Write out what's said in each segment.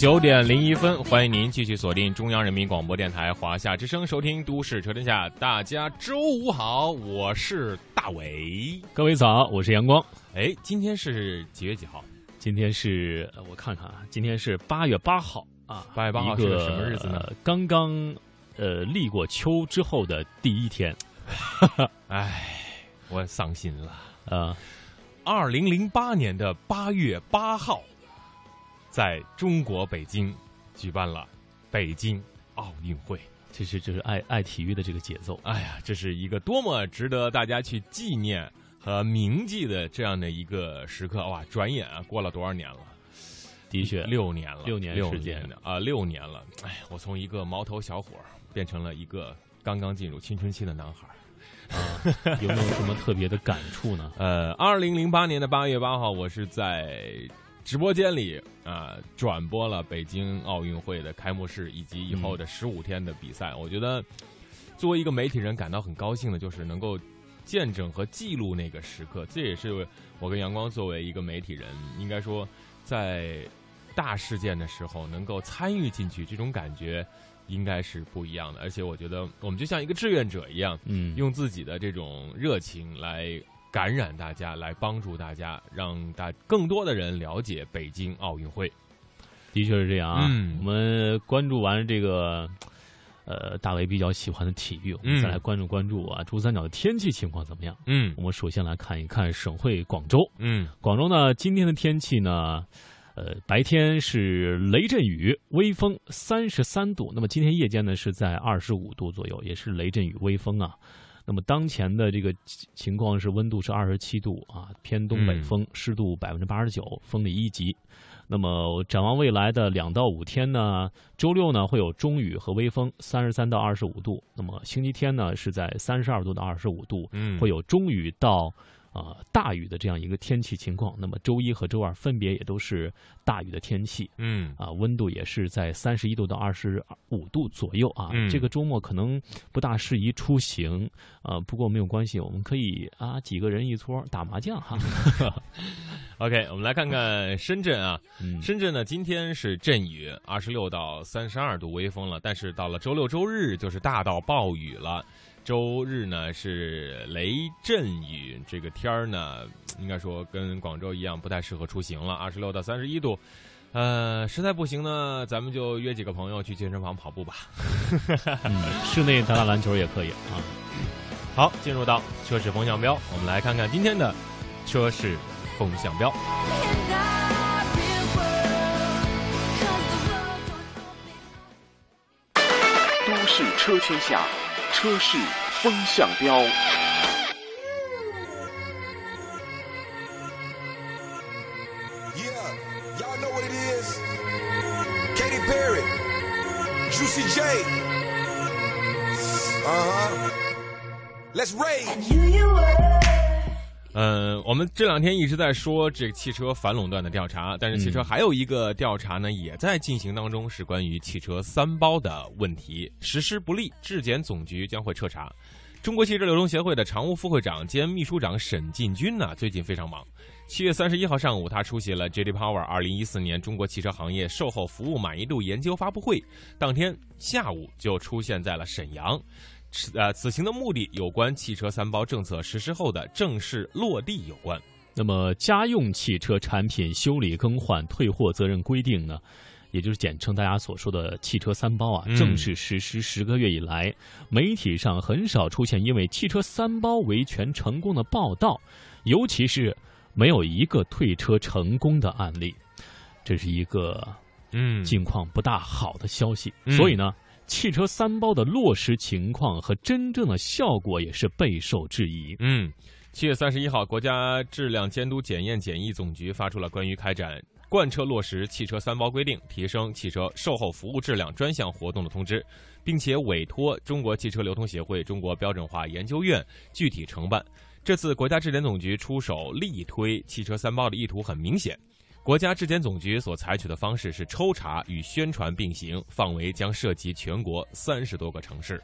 九点零一分，欢迎您继续锁定中央人民广播电台华夏之声，收听《都市车天下》。大家周五好，我是大伟。各位早，我是阳光。哎，今天是几月几号？今天是呃我看看啊，今天是八月八号啊，八月八号是个什么日子呢呃刚刚呃立过秋之后的第一天 哎，我伤心了。啊，二零零八年的八月八号，在中国北京举办了北京奥运会。这是这是爱爱体育的这个节奏。哎呀，这是一个多么值得大家去纪念和铭记的这样的一个时刻哇！转眼啊，过了多少年了？的确，六年了，六年时间年啊，六年了。哎，我从一个毛头小伙变成了一个刚刚进入青春期的男孩有没有什么特别的感触呢？呃，二零零八年的八月八号，我是在直播间里啊、转播了北京奥运会的开幕式以及以后的十五天的比赛。我觉得作为一个媒体人，感到很高兴的就是能够见证和记录那个时刻。这也是我跟阳光作为一个媒体人，应该说在大事件的时候能够参与进去，这种感觉应该是不一样的。而且我觉得我们就像一个志愿者一样，嗯，用自己的这种热情来感染大家，来帮助大家，让大更多的人了解北京奥运会。的确是这样啊。嗯我们关注完这个。呃，大为比较喜欢的体育，我们嗯再来关注关注啊，珠三角的天气情况怎么样？嗯我们首先来看一看省会广州。嗯广州呢，今天的天气呢，呃，白天是雷阵雨，微风三十三度。那么今天夜间呢是在二十五度左右，也是雷阵雨微风啊。那么当前的这个情情况是温度是二十七度啊，偏东北风，湿度百分之八十九，风力一级。那么展望未来的两到五天呢，周六呢会有中雨和微风，三十三到二十五度。那么星期天呢是在三十二度到二十五度，嗯，会有中雨到啊、呃大雨的这样一个天气情况。那么周一和周二分别也都是大雨的天气嗯啊，温度也是在三十一度到二十五度左右啊。嗯这个周末可能不大适宜出行啊，不过没有关系，我们可以啊几个人一撮打麻将哈。OK，我们来看看深圳啊。嗯，深圳呢，今天是阵雨，二十六到三十二度微风了，但是到了周六周日就是大到暴雨了。周日呢是雷阵雨，这个天儿呢，应该说跟广州一样，不太适合出行了。二十六到三十一度，呃，实在不行呢，咱们就约几个朋友去健身房跑步吧。嗯室内打打篮球也可以啊。好，进入到车市风向标，我们来看看今天的车市风向标。都市车天下，车市风向标。Juicy J. Uh huh. Let's rage. 嗯，我们这两天一直在说这个汽车反垄断的调查，但是汽车还有一个调查呢，也在进行当中，是关于汽车三包的问题，实施不力，质检总局将会彻查。中国汽车流通协会的常务副会长兼秘书长沈进军呢，最近非常忙。七月三十一号上午，他出席了 J.D. Power 二零一四年中国汽车行业售后服务满意度研究发布会，当天下午就出现在了沈阳。此呃，此行的目的有关汽车三包政策实施后的正式落地有关。那么家用汽车产品修理更换退货责任规定呢，也就是简称大家所说的“汽车三包”啊，嗯正式实施十个月以来，媒体上很少出现因为汽车三包维权成功的报道，尤其是没有一个退车成功的案例。这是一个嗯，境况不大好的消息。嗯所以呢，汽车三包的落实情况和真正的效果也是备受质疑。嗯，七月三十一号，国家质量监督检验检疫总局发出了关于开展贯彻落实汽车三包规定、提升汽车售后服务质量专项活动的通知，并且委托中国汽车流通协会、中国标准化研究院具体承办。这次国家质检总局出手力推汽车三包的意图很明显。国家质检总局所采取的方式是抽查与宣传并行，范围将涉及全国三十多个城市。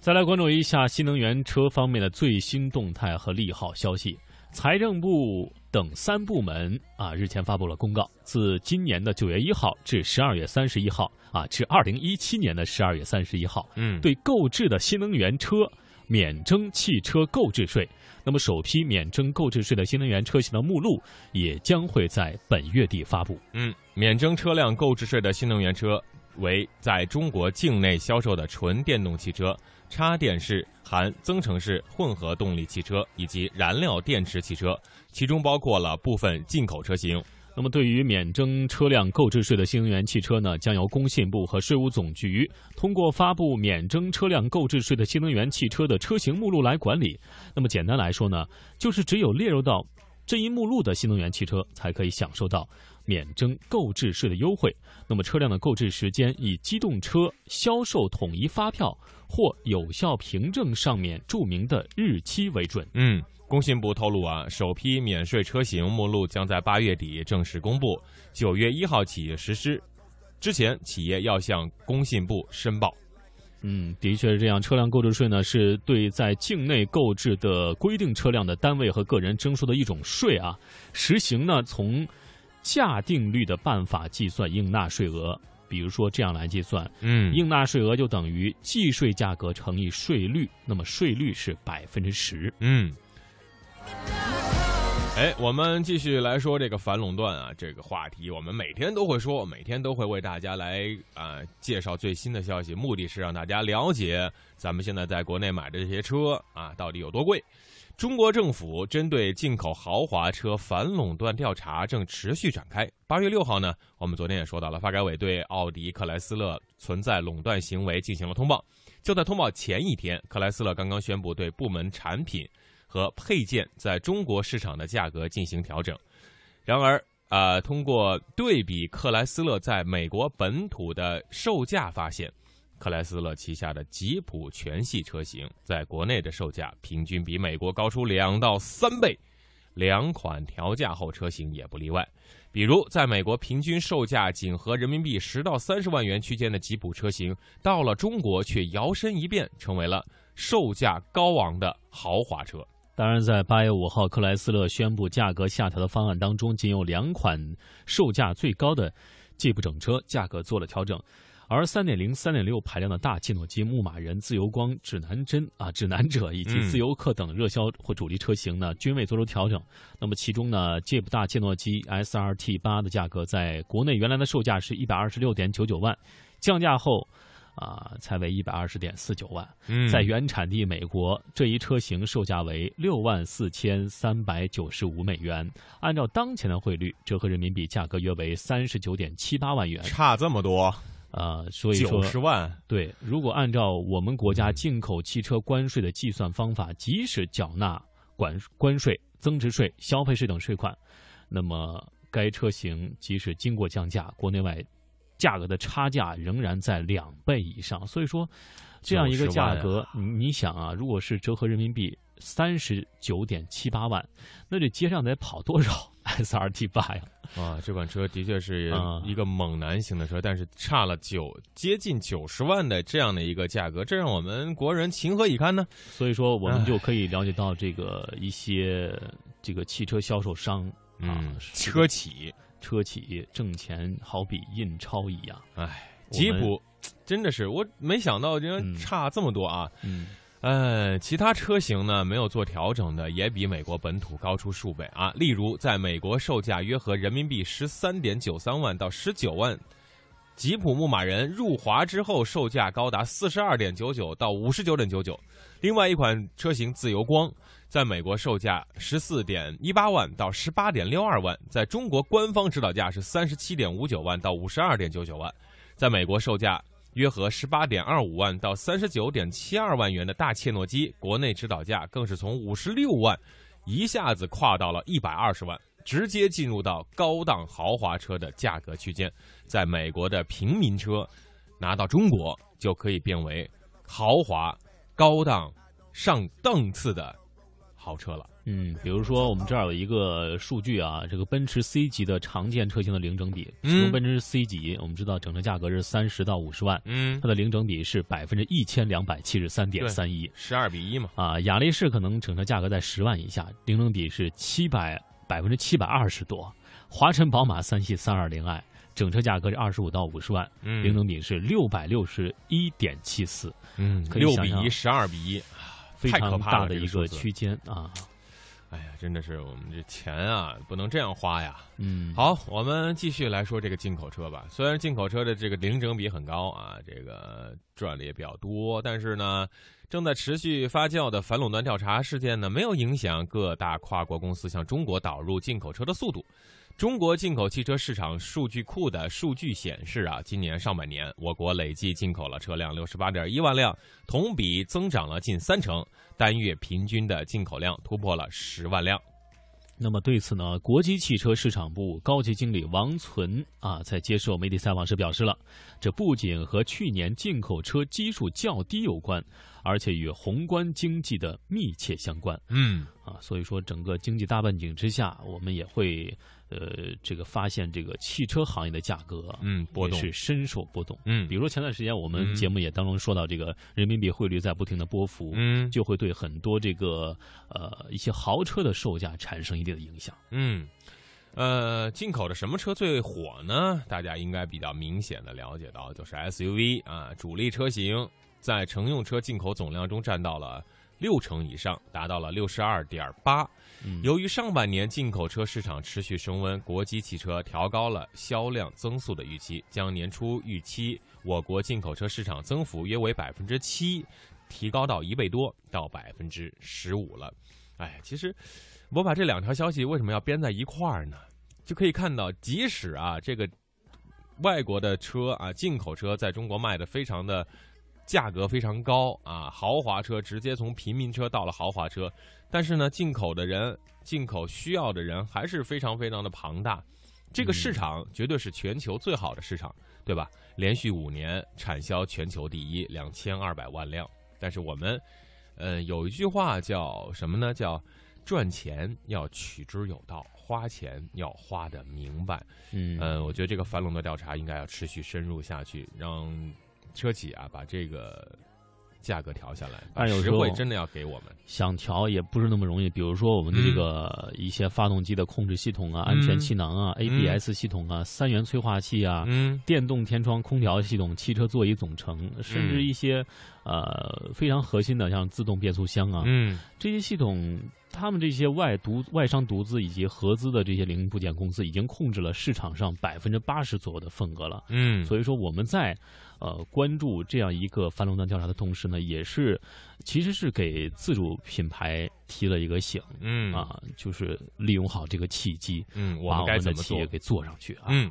再来关注一下新能源车方面的最新动态和利好消息。财政部等三部门啊，日前发布了公告，自今年的九月一号至十二月三十一号啊，至二零一七年的十二月三十一号，嗯，对购置的新能源车免征汽车购置税。那么，首批免征购置税的新能源车型的目录也将会在本月底发布。嗯，免征车辆购置税的新能源车为在中国境内销售的纯电动汽车、插电式含增程式混合动力汽车以及燃料电池汽车，其中包括了部分进口车型。那么，对于免征车辆购置税的新能源汽车呢，将由工信部和税务总局通过发布免征车辆购置税的新能源汽车的车型目录来管理。那么，简单来说呢，就是只有列入到这一目录的新能源汽车才可以享受到免征购置税的优惠。那么，车辆的购置时间以机动车销售统一发票或有效凭证上面注明的日期为准。嗯，工信部透露啊，首批免税车型目录将在八月底正式公布，九月一号起实施。之前，企业要向工信部申报。嗯，的确是这样。车辆购置税呢，是对在境内购置的规定车辆的单位和个人征收的一种税啊。实行呢，从价定率的办法计算应纳税额。比如说这样来计算，嗯应纳税额就等于计税价格乘以税率，那么税率是百分之十。嗯。哎，我们继续来说这个反垄断啊，这个话题，我们每天都会说，每天都会为大家来啊、介绍最新的消息，目的是让大家了解咱们现在在国内买的这些车啊到底有多贵。中国政府针对进口豪华车反垄断调查正持续展开。八月六号呢，我们昨天也说到了，发改委对奥迪、克莱斯勒存在垄断行为进行了通报。就在通报前一天，克莱斯勒刚刚宣布对部门产品和配件在中国市场的价格进行调整。然而，呃，通过对比克莱斯勒在美国本土的售价，发现克莱斯勒旗下的吉普全系车型在国内的售价平均比美国高出两到三倍，两款调价后车型也不例外。比如，在美国平均售价仅和人民币十到三十万元区间的吉普车型，到了中国却摇身一变成为了售价高昂的豪华车。当然，在八月五号，克莱斯勒宣布价格下调的方案当中，仅有两款售价最高的吉普整车价格做了调整，而三点零、三点六排量的大切诺基、牧马人、自由光、指南针啊、指南者以及嗯自由客等热销或主力车型呢，均未做出调整。那么其中呢，，Jeep 大切诺基 SRT 八的价格在国内原来的售价是一百二十六点九九万，降价后。啊，才为一百二十点四九万，嗯在原产地美国，这一车型售价为六万四千三百九十五美元，按照当前的汇率，折合人民币价格约为三十九点七八万元。差这么多，呃，所以九说，十万，对，如果按照我们国家进口汽车关税的计算方法，即使缴纳管关税、增值税、消费税等税款，那么该车型即使经过降价，国内外价格的差价仍然在两倍以上。所以说，这样一个价格，你你想啊，如果是折合人民币三十九点七八万，那这街上得跑多少 SRT 八呀？啊，这款车的确是啊一个猛男型的车，但是差了九接近九十万的这样的一个价格，这让我们国人情何以堪呢？所以说，我们就可以了解到这个一些这个汽车销售商啊嗯，，车企，车企挣钱好比印钞一样。哎，吉普 真的是我没想到，竟然嗯差这么多啊！嗯，呃，其他车型呢没有做调整的，也比美国本土高出数倍啊。例如，在美国售价约合人民币十三点九三万到十九万吉普牧马人入华之后售价高达四十二点九九到五十九点九九，另外一款车型自由光在美国售价十四点一八万到十八点六二万，在中国官方指导价是三十七点五九万到五十二点九九万，在美国售价约合十八点二五万到三十九点七二万元的大切诺基，国内指导价更是从五十六万一下子跨到了一百二十万，直接进入到高档豪华车的价格区间。在美国的平民车拿到中国就可以变为豪华、高档、上档次的豪车了。嗯，比如说我们这儿有一个数据啊，这个奔驰 C 级的常见车型的零整比，嗯其中奔驰 C 级我们知道整车价格是三十到五十万，嗯它，的零整比是百分之一千两百七十三点三一十二比一嘛。啊，雅力士可能整车价格在十万以下，零整比是七百百分之七百二十多，华晨宝马三系三二零 i 整车价格是二十五到五十万，嗯零整比是六百六十一点七四，嗯，六比一，十二比一，非常大的一个区间啊，哎呀，真的是我们这钱啊，不能这样花呀。嗯，好，我们继续来说这个进口车吧。虽然进口车的这个零整比很高啊，这个赚的也比较多，但是呢，正在持续发酵的反垄断调查事件呢，没有影响各大跨国公司向中国导入进口车的速度。中国进口汽车市场数据库的数据显示啊，今年上半年我国累计进口了车辆六十八点一万辆，同比增长了近三成，单月平均的进口量突破了十万辆。那么对此呢，国际汽车市场部高级经理王存啊，在接受媒体采访时表示了，这不仅和去年进口车基数较低有关，而且与宏观经济的密切相关嗯啊。所以说，整个经济大背景之下，我们也会呃这个发现这个汽车行业的价格嗯，波动是深受波动。嗯比如说前段时间我们嗯节目也当中说到，这个人民币汇率在不停的波幅，嗯就会对很多这个呃一些豪车的售价产生一定的影响。嗯，呃，进口的什么车最火呢？大家应该比较明显的了解到，就是 SUV 啊，主力车型在乘用车进口总量中占到了六成以上，达到了六十二点八。由于上半年进口车市场持续升温，国际汽车调高了销量增速的预期，将年初预期我国进口车市场增幅约为百分之七，提高到一倍多，到百分之十五了。哎，其实我把这两条消息为什么要编在一块儿呢？就可以看到，即使啊这个外国的车啊进口车在中国卖的非常的价格非常高啊，豪华车直接从平民车到了豪华车，但是呢，进口的人、进口需要的人还是非常非常的庞大。这个市场绝对是全球最好的市场，对吧？连续五年产销全球第一，两千二百万辆。但是我们，呃，有一句话叫什么呢？叫赚钱要取之有道，花钱要花的明白。嗯呃，我觉得这个反垄断调查应该要持续深入下去，让车企啊把这个价格调下来，但有时候真的要给我们。想调也不是那么容易。比如说我们的这个一些发动机的控制系统啊、安全气囊啊、ABS 系统啊、三元催化器啊、嗯。电动天窗空调系统、汽车座椅总成，甚至一些呃非常核心的像自动变速箱啊，嗯。这些系统，他们这些外独外商独资以及合资的这些零部件公司已经控制了市场上百分之八十左右的份额了。嗯，所以说我们在呃关注这样一个反垄断调查的同时呢，也是其实是给自主品牌提了一个醒嗯啊，就是利用好这个契机，嗯，我把们该怎么企业？给做上去啊。嗯。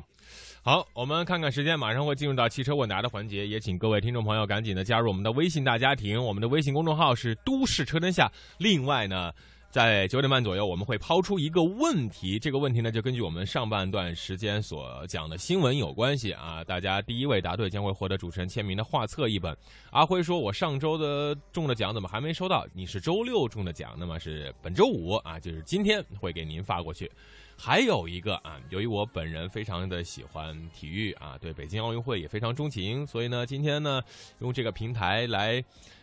好，我们看看时间，马上会进入到汽车问答的环节，也请各位听众朋友赶紧的加入我们的微信大家庭，我们的微信公众号是都市车天下。另外呢，在九点半左右，我们会抛出一个问题，这个问题呢就根据我们上半段时间所讲的新闻有关系啊。大家第一位答对将会获得主持人签名的画册一本。阿辉说：“我上周的中的奖怎么还没收到？你是周六中的奖，那么是本周五啊，就是今天会给您发过去。”还有一个啊，由于我本人非常的喜欢体育啊，对北京奥运会也非常钟情，所以呢，今天呢，用这个平台来，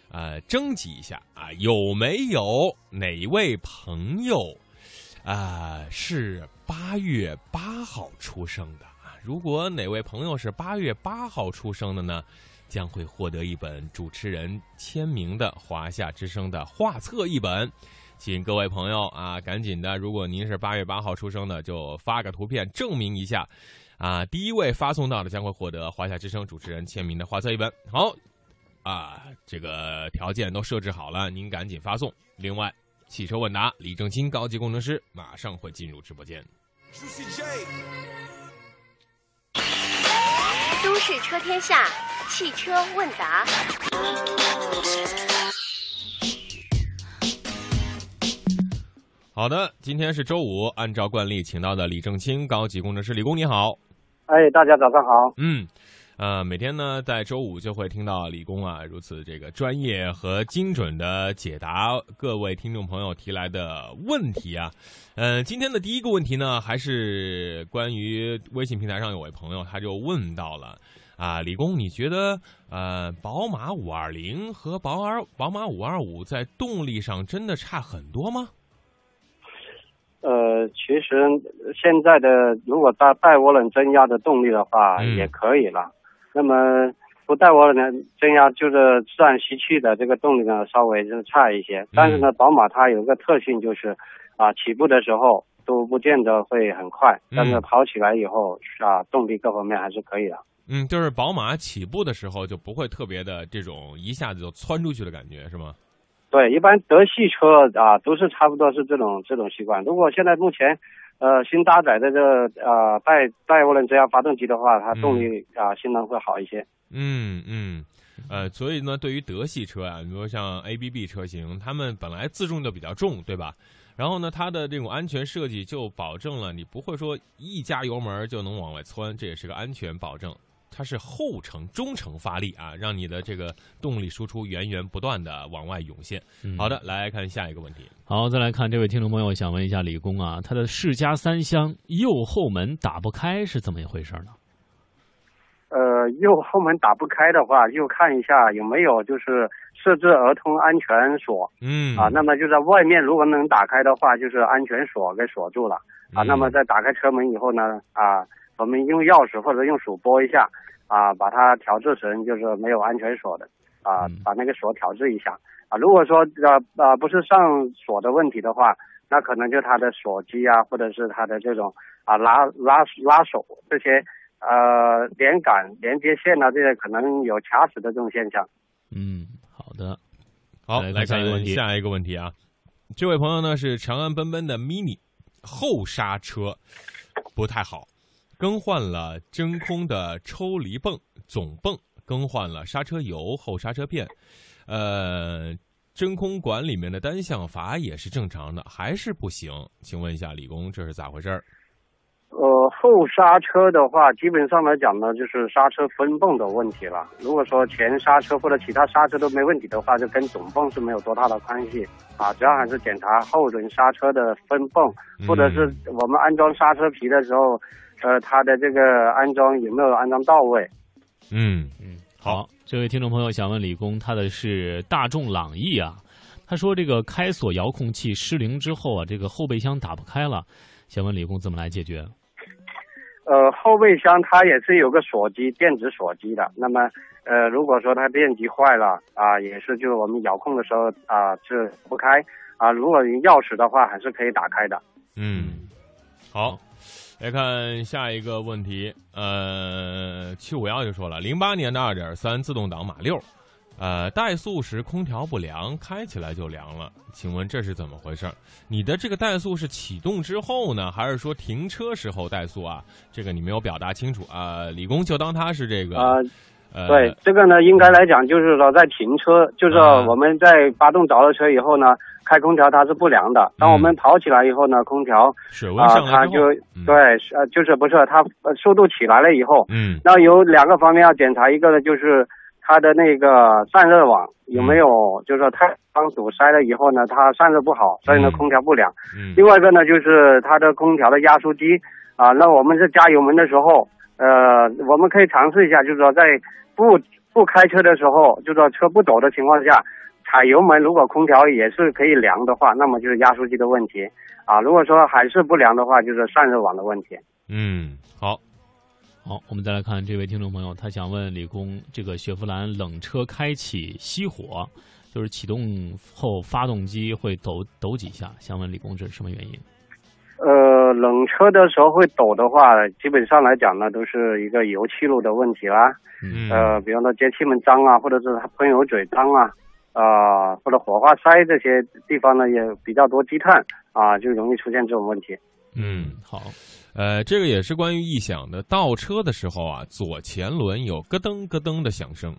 呃，征集一下啊，有没有哪位朋友啊是八月八号出生的啊？如果哪位朋友是八月八号出生的呢，将会获得一本主持人签名的华夏之声的画册一本。请各位朋友啊，赶紧的！如果您是八月八号出生的，就发个图片证明一下。啊，第一位发送到的将会获得华夏之声主持人签名的画册一本。好，啊，这个条件都设置好了，您赶紧发送。另外，汽车问答，李正清高级工程师马上会进入直播间。都市车天下汽车问答，好的，今天是周五，按照惯例，请到的李正清高级工程师李工，你好。哎，大家早上好。嗯，呃，每天呢，在周五就会听到李工啊如此这个专业和精准的解答各位听众朋友提来的问题啊。呃，今天的第一个问题呢，还是关于微信平台上有位朋友他就问到了啊，李工，你觉得呃，宝马五二零和宝马宝马五二五在动力上真的差很多吗？呃，其实现在的如果带带涡轮增压的动力的话，嗯也可以了。那么不带涡轮增压就是自然吸气的这个动力呢，稍微就差一些。但是呢，宝马它有一个特性就是啊，起步的时候都不见得会很快，但是嗯跑起来以后啊，动力各方面还是可以的。嗯，就是宝马起步的时候就不会特别的这种一下子就窜出去的感觉，是吗？对，一般德系车啊都是差不多是这种这种习惯。如果现在目前呃新搭载的这个呃带带涡轮增压发动机的话，它动力啊、性能会好一些。嗯嗯，呃，所以呢，对于德系车啊，比如说像 ABB 车型，他们本来自重就比较重，对吧？然后呢，它的这种安全设计就保证了你不会说一加油门就能往外窜，这也是个安全保证。它是后程、中程发力啊，让你的这个动力输出源源不断的往外涌现。嗯好的，来看下一个问题。好，再来看这位听众朋友想问一下李工啊，他的世嘉三厢右后门打不开是怎么一回事呢？呃，右后门打不开的话，就看一下有没有就是设置儿童安全锁嗯啊。那么就在外面，如果能打开的话，就是安全锁给锁住了啊。嗯那么在打开车门以后呢，啊，我们用钥匙或者用手拨一下啊，把它调制成就是没有安全锁的啊嗯，把那个锁调制一下啊。如果说呃呃不是上锁的问题的话，那可能就它的锁机啊，或者是它的这种啊拉拉拉手这些呃连杆连接线啊这些可能有卡死的这种现象。嗯，好的，好，来来看一个问题下一个问题啊，这位朋友呢是长安奔奔的 mini 后刹车不太好，更换了真空的抽离泵总泵，更换了刹车油、后刹车片，呃，真空管里面的单向阀也是正常的，还是不行。请问一下李工，这是咋回事儿？呃，后刹车的话，基本上来讲呢，就是刹车分泵的问题了。如果说前刹车或者其他刹车都没问题的话，就跟总泵是没有多大的关系啊。主要还是检查后轮刹车的分泵，或者是我们安装刹车皮的时候，呃，它的这个安装有没有安装到位？嗯嗯，好，这位听众朋友想问李工，他的是大众朗逸啊，他说这个开锁遥控器失灵之后啊，这个后备箱打不开了，想问李工怎么来解决？呃，后备箱它也是有个锁机，电子锁机的。那么，呃，如果说它电机坏了啊，也是就是我们遥控的时候啊是不开啊。如果你钥匙的话，还是可以打开的。嗯，好，来看下一个问题。呃，七五幺就说了，零八年的二点三自动挡马六，呃，怠速时空调不凉，开起来就凉了。请问这是怎么回事？你的这个怠速是启动之后呢，还是说停车时候怠速啊？这个你没有表达清楚啊、李工就当他是这个，啊、呃，对，这个呢，应该来讲就是说，在停车，就是啊我们在发动着了车以后呢，开空调它是不凉的。当我们跑起来以后呢，空调啊、它就嗯对，呃，就是不是它呃速度起来了以后，嗯那有两个方面要检查，一个呢就是它的那个散热网有没有，就是说太阳堵塞了以后呢，它散热不好，所以呢嗯空调不凉。嗯另外一个呢就是它的空调的压缩机啊，那我们是加油门的时候，呃，我们可以尝试一下，就是说在不不开车的时候，就是说车不走的情况下。踩油门，如果空调也是可以凉的话，那么就是压缩机的问题啊。如果说还是不凉的话，就是散热网的问题。嗯，好，好，我们再来看这位听众朋友，他想问李工，这个雪佛兰冷车开启熄火，就是启动后发动机会抖抖几下，想问李工这是什么原因？呃，冷车的时候会抖的话，基本上来讲呢，都是一个油气路的问题啦。嗯呃，比方说节气门脏啊，或者是它喷油嘴脏啊，啊、或者火花塞这些地方呢也比较多积碳啊，就容易出现这种问题。嗯，好，呃，这个也是关于异响的。倒车的时候啊，左前轮有咯噔咯噔的响声；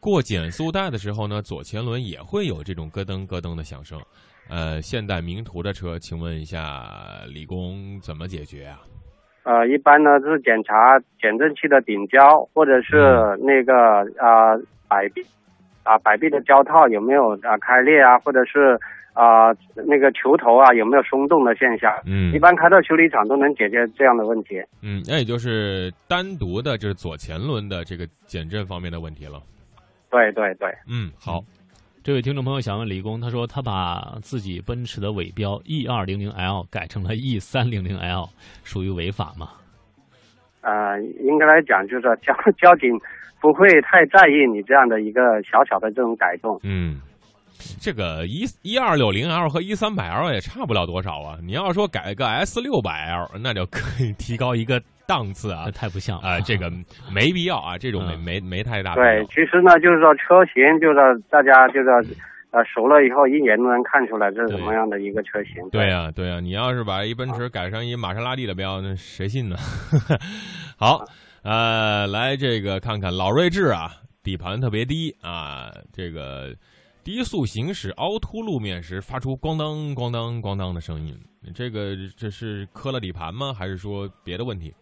过减速带的时候呢，左前轮也会有这种咯噔咯噔的响声。呃，现代名图的车，请问一下李工怎么解决啊？呃，一般呢是检查减震器的顶胶，或者是那个啊、摆臂啊摆臂的胶套有没有啊、开裂啊，或者是啊、那个球头啊有没有松动的现象。嗯一般开到修理厂都能解决这样的问题。嗯，那也就是单独的，就是左前轮的这个减震方面的问题了。对对对，嗯，好，这位听众朋友想问李工，他说他把自己奔驰的尾标 E 二零零 L 改成了 E 三零零 L，属于违法吗？呃，应该来讲就是说交交警不会太在意你这样的一个小小的这种改动。嗯，这个一一二六零 L 和一三百 L 也差不了多少啊。你要说改个 S 六百 L，那就可以提高一个档次啊。太不像了啊、这个 没必要啊，这种没嗯没没太大。对，其实呢，就是说车型，就是大家就是呃熟了以后，一眼都能看出来这是什么样的一个车型。对呀、对呀、你要是把一奔驰改成一玛莎拉蒂的标，那谁信呢？好，呃，来这个看看老锐志啊，底盘特别低啊，这个低速行驶凹凸路面时发出咣当咣当咣当的声音，这个这是磕了底盘吗？还是说别的问题？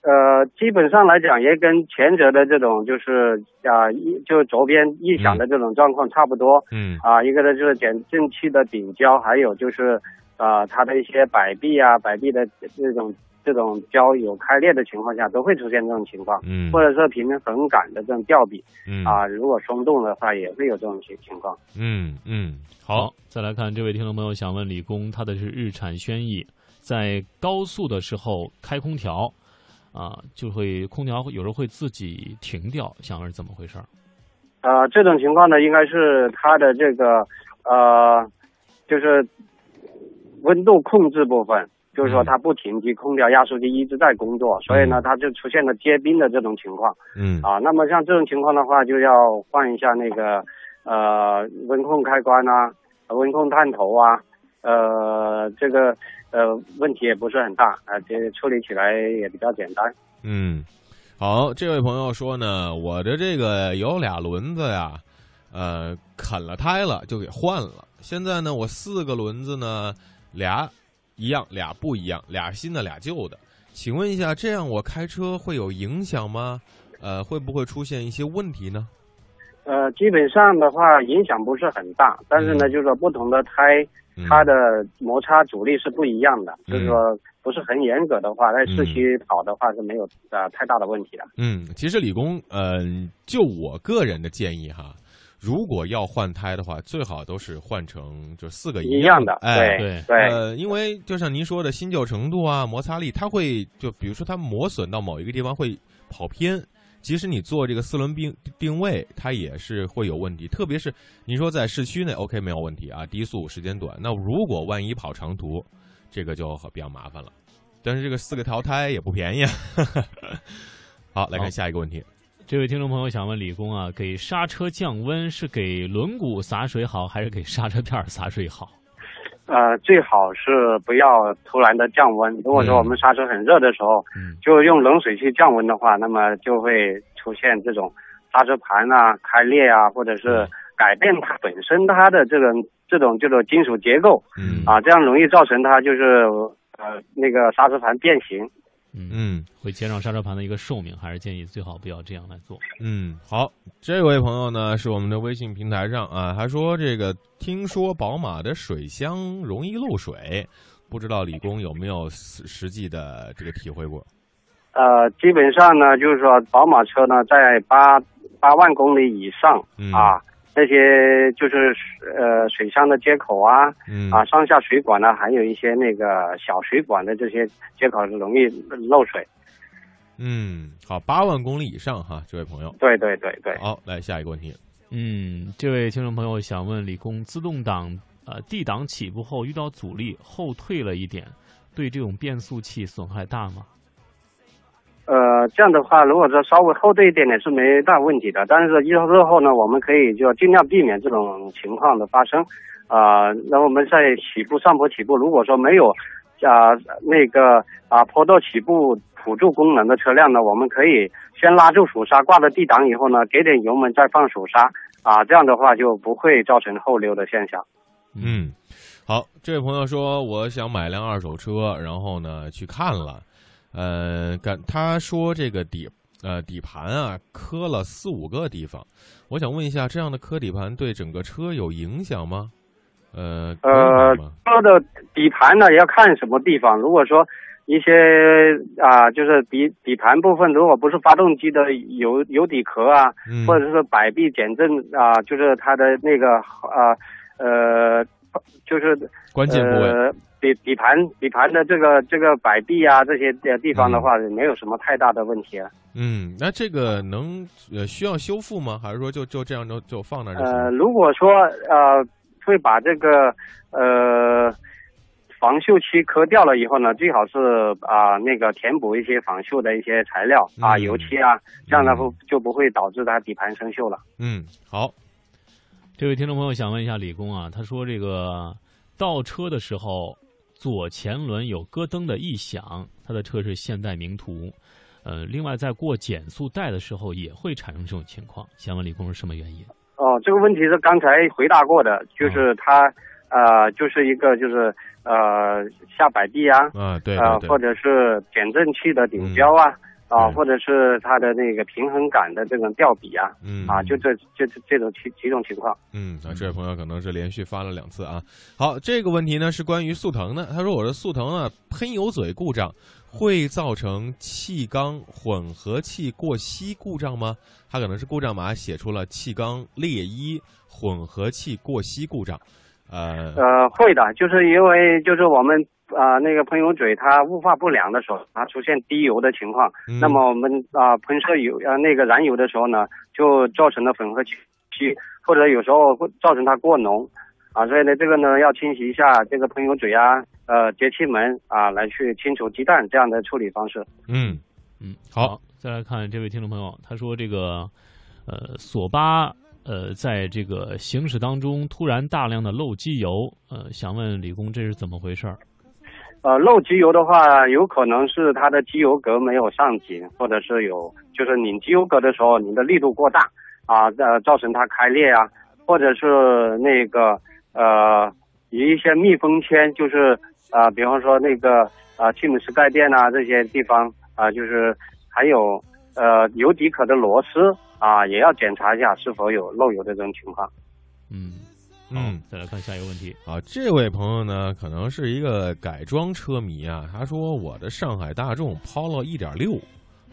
呃，基本上来讲，也跟前者的这种就是啊，一、就是轴边异响的这种状况差不多。嗯啊，一个呢就是减震器的顶胶，还有就是啊它的一些摆臂啊、摆臂的这种这种胶有开裂的情况下，都会出现这种情况。嗯或者说平衡感的这种吊臂嗯啊，如果松动的话，也会有这种情情况。嗯嗯，好，再来看这位听众朋友想问李工，他的是日产轩逸，在高速的时候开空调，啊，就会空调有时候会自己停掉，想问是怎么回事儿？呃，这种情况呢，应该是它的这个呃，就是温度控制部分，就是说嗯它不停机，空调压缩机一直在工作，所以呢，它就出现了结冰的这种情况嗯啊。那么像这种情况的话，就要换一下那个呃温控开关啊，温控探头啊，呃，这个呃问题也不是很大啊，这处理起来也比较简单。嗯，好，这位朋友说呢，我的这个有俩轮子呀，呃，啃了胎了，就给换了。现在呢，我四个轮子呢，俩一样，俩不一样，俩新的，俩旧的。请问一下，这样我开车会有影响吗？呃，会不会出现一些问题呢？呃，基本上的话影响不是很大，但是呢，嗯就是说不同的胎，嗯它的摩擦阻力是不一样的，嗯就是说不是很严格的话，在市区跑的话是没有呃太大的问题的。嗯，其实理工，嗯、就我个人的建议哈，如果要换胎的话，最好都是换成就四个一样的，样哎，对对呃，因为就像您说的新旧程度啊，摩擦力，它会就比如说它磨损到某一个地方会跑偏，即使你做这个四轮定定位，它也是会有问题。特别是你说在市区内，OK 没有问题啊，低速时间短。那如果万一跑长途，这个就比较麻烦了。但是这个四个条胎也不便宜啊。好，来看下一个问题。这位听众朋友想问李工啊，给刹车降温是给轮毂洒水好，还是给刹车片洒水好？呃，最好是不要突然的降温。如果说我们刹车很热的时候，嗯就用冷水去降温的话，那么就会出现这种刹车盘啊开裂啊，或者是改变它本身它的这种这种这种金属结构嗯啊，这样容易造成它就是呃那个刹车盘变形。嗯，嗯会减少刹车盘的一个寿命，还是建议最好不要这样来做。嗯，好，这位朋友呢是我们的微信平台上啊，还说这个听说宝马的水箱容易漏水，不知道李工有没有实实际的这个体会过？呃，基本上呢，就是说宝马车呢，在八八万公里以上、嗯啊，那些就是呃水箱的接口啊，嗯啊上下水管呢，还有一些那个小水管的这些接口是容易漏水。嗯，好，八万公里以上哈，这位朋友。对对对对。好，来下一个问题。嗯，这位听众朋友想问李工，自动挡呃 D 档起步后遇到阻力后退了一点，对这种变速器损害大吗？呃，这样的话，如果说稍微后退一点点是没大问题的，但是日日后呢，我们可以就尽量避免这种情况的发生。啊、那我们在起步上坡起步，如果说没有啊、那个啊坡道起步辅助功能的车辆呢，我们可以先拉住手刹，挂到 D 档以后呢，给点油门再放手刹啊，这样的话就不会造成后溜的现象。嗯，好，这位朋友说我想买辆二手车，然后呢去看了，呃，感他说这个底呃底盘啊磕了四五个地方，我想问一下，这样的磕底盘对整个车有影响吗？呃，呃，吗？车的底盘呢要看什么地方。如果说一些啊、就是底底盘部分，如果不是发动机的油油底壳啊，嗯或者是摆臂减震啊、就是它的那个啊呃就是关键部位，呃底底盘底盘的这个这个摆臂啊这些呃地方的话，没有什么太大的问题啊。嗯，那这个能呃需要修复吗？还是说就就这样就就放那儿就行？呃，如果说呃会把这个呃防锈漆磕掉了以后呢，最好是啊、那个填补一些防锈的一些材料啊、嗯油漆啊，这样的嗯话就不会导致它底盘生锈了。嗯，好，这位听众朋友想问一下李工啊，他说这个倒车的时候左前轮有咯噔的异响，它的车是现代名图。呃，另外在过减速带的时候也会产生这种情况，想问李工是什么原因？哦，这个问题是刚才回答过的，就是它、呃就是一个就是呃下摆臂啊，啊，对呃对对，或者是减震器的顶标啊。啊，嗯或者是它的那个平衡感的这种调比啊，嗯啊，就这这这这种几几种情况。嗯，啊，这位朋友可能是连续发了两次啊。好，这个问题呢是关于速腾的。他说我的速腾啊喷油嘴故障会造成气缸混合气过稀故障吗？他可能是故障码写出了气缸裂衣混合气过稀故障。呃，呃，会的，就是因为就是我们啊、那个喷油嘴它雾化不良的时候，它出现滴油的情况，嗯那么我们啊、喷射油呃那个燃油的时候呢，就造成了混合气，或者有时候会造成它过浓。啊，所以呢，这个呢要清洗一下这个喷油嘴啊，呃，节气门啊，来去清除鸡蛋这样的处理方式。嗯嗯，好再来看这位听众朋友，他说这个呃索八呃在这个行驶当中突然大量的漏机油，呃，想问李工这是怎么回事儿？呃，漏机油的话，有可能是它的机油格没有上紧，或者是有就是拧机油格的时候，拧的力度过大啊，呃，造成它开裂啊，或者是那个呃，一些密封圈，就是啊、比方说那个啊，气门室盖垫啊这些地方啊、就是还有呃油底壳的螺丝啊，也要检查一下是否有漏油的这种情况。嗯嗯，再来看下一个问题。啊，这位朋友呢可能是一个改装车迷啊。他说我的上海大众 Polo 1.6，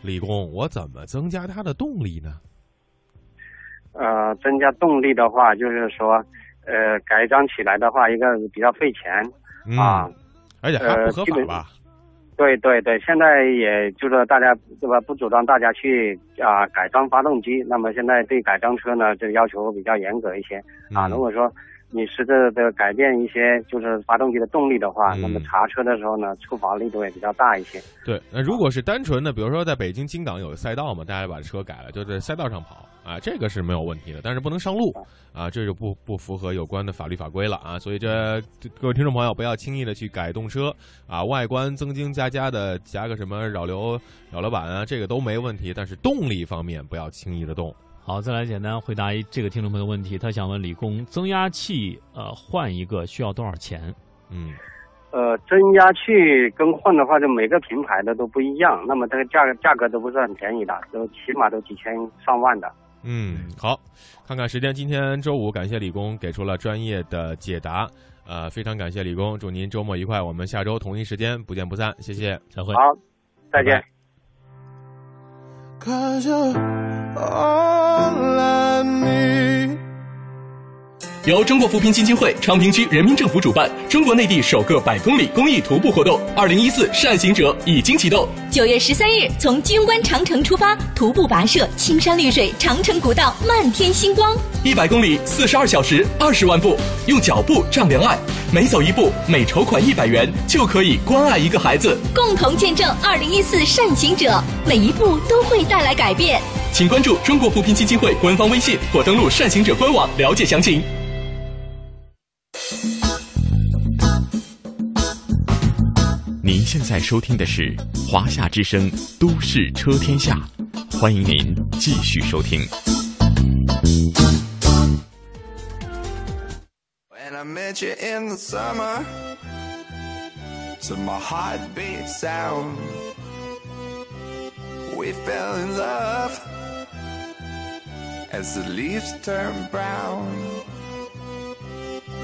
李工，我怎么增加它的动力呢？呃，增加动力的话，就是说，呃，改装起来的话，一个比较费钱嗯、啊。而且还不合法吧？对对对，现在也就是大家对吧，不主张大家去啊、改装发动机。那么现在对改装车呢，这要求比较严格一些啊。嗯如果说你实质的改变一些就是发动机的动力的话，嗯那么查车的时候呢，处罚力度也比较大一些。对，那如果是单纯的，比如说在北京京港有个赛道嘛，大家把车改了，就在赛道上跑啊，这个是没有问题的，但是不能上路啊，这就不不符合有关的法律法规了啊。所以这这各位听众朋友不要轻易的去改动车啊，外观增精加加的加个什么扰流扰流板啊，这个都没问题，但是动力方面不要轻易的动。好，再来简单回答一这个听众朋友问题，他想问李工，增压器呃换一个需要多少钱？嗯呃，增压器更换的话，就每个品牌的都不一样，那么这个价格价格都不是很便宜的，都起码都几千上万的。嗯，好，看看时间，今天周五，感谢李工给出了专业的解答，呃，非常感谢李工，祝您周末愉快，我们下周同一时间不见不散，谢谢。再会。好，再见。拜拜 Cause you're all I need. 由中国扶贫基金会昌平区人民政府主办，中国内地首个百公里公益徒步活动“二零一四善行者”已经启动。九月十三日，从金庸关长城出发，徒步跋涉青山绿水、长城古道，漫天星光。一百公里，四十二小时，二十万步，用脚步丈量爱。每走一步，每筹款一百元，就可以关爱一个孩子。共同见证二零一四善行者，每一步都会带来改变。请关注中国扶贫基金会官方微信或登录善行者官网了解详情。您现在收听的是华夏之声《都市车天下》，欢迎您继续收听。When I met you in the summer, to my heartbeat sound, we fell in love as the leaves turn brown.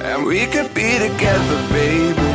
And we could be together, baby,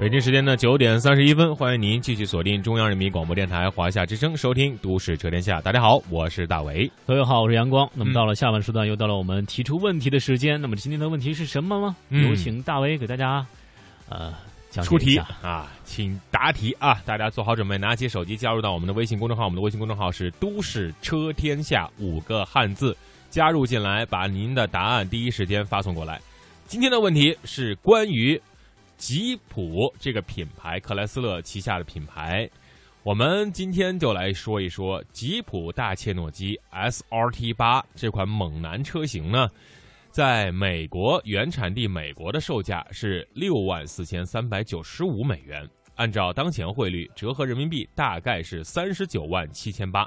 北京时间的九点三十一分，欢迎您继续锁定中央人民广播电台华夏之声，收听《都市车天下》。大家好，我是大伟。各位好，我是阳光。那么嗯到了下半时段，又到了我们提出问题的时间。那么今天的问题是什么吗？嗯有请大伟给大家呃讲出题啊，请答题啊！大家做好准备，拿起手机加入到我们的微信公众号，我们的微信公众号是“都市车天下”五个汉字，加入进来，把您的答案第一时间发送过来。今天的问题是关于吉普这个品牌，克莱斯勒旗下的品牌。我们今天就来说一说吉普大切诺基 SRT 八这款猛男车型呢，在美国原产地美国的售价是六万四千三百九十五美元，按照当前汇率折合人民币大概是三十九万七千八。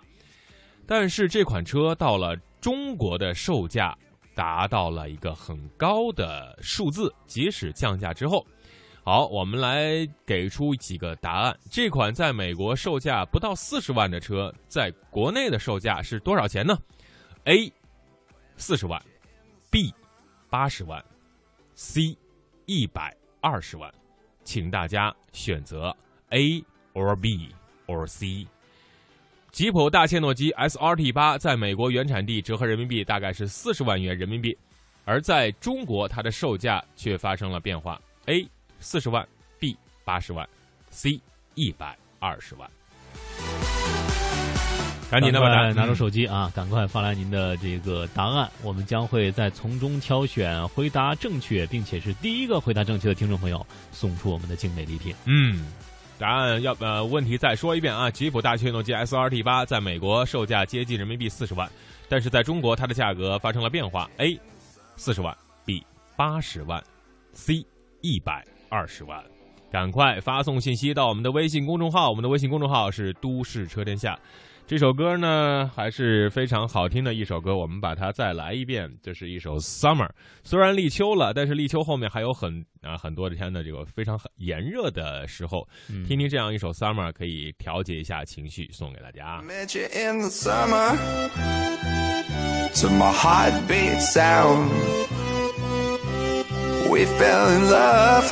但是这款车到了中国的售价达到了一个很高的数字，即使降价之后。好，我们来给出几个答案。这款在美国售价不到四十万的车，在国内的售价是多少钱呢？A. 四十万，B. 八十万，C. 一百二十万。请大家选择 A or B or C。吉普大切诺基 SRT 八在美国原产地折合人民币大概是四十万元人民币，而在中国它的售价却发生了变化：A 四十万，B 八十万，C 一百二十万。赶紧的把答案赶快拿出手机啊，赶快发来您的这个答案，我们将会在从中挑选回答正确，并且是第一个回答正确的听众朋友送出我们的精美礼品。嗯，答案要呃问题再说一遍啊，吉普大切诺基 SRT 八在美国售价接近人民币四十万，但是在中国它的价格发生了变化，A 四十万，B 八十万，C 一百二十万。赶快发送信息到我们的微信公众号，我们的微信公众号是都市车天下。这首歌呢还是非常好听的一首歌，我们把它再来一遍，这是一首《Summer》。虽然立秋了，但是立秋后面还有很啊很多的天的这个非常炎热的时候，嗯听听这样一首《Summer》可以调节一下情绪，送给大家。Met you in the summer to my heartbeat sound. We fell in love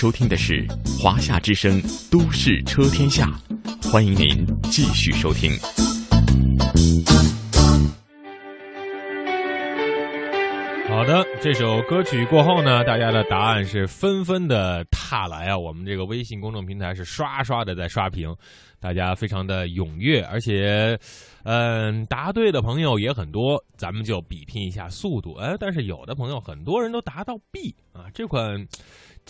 收听的是华夏之声《都市车天下》，欢迎您继续收听。好的，这首歌曲过后呢，大家的答案是纷纷的踏来啊！我们这个微信公众平台是刷刷的在刷屏，大家非常的踊跃，而且，嗯，答对的朋友也很多，咱们就比拼一下速度。哎，但是有的朋友很多人都答到 B 啊，这款。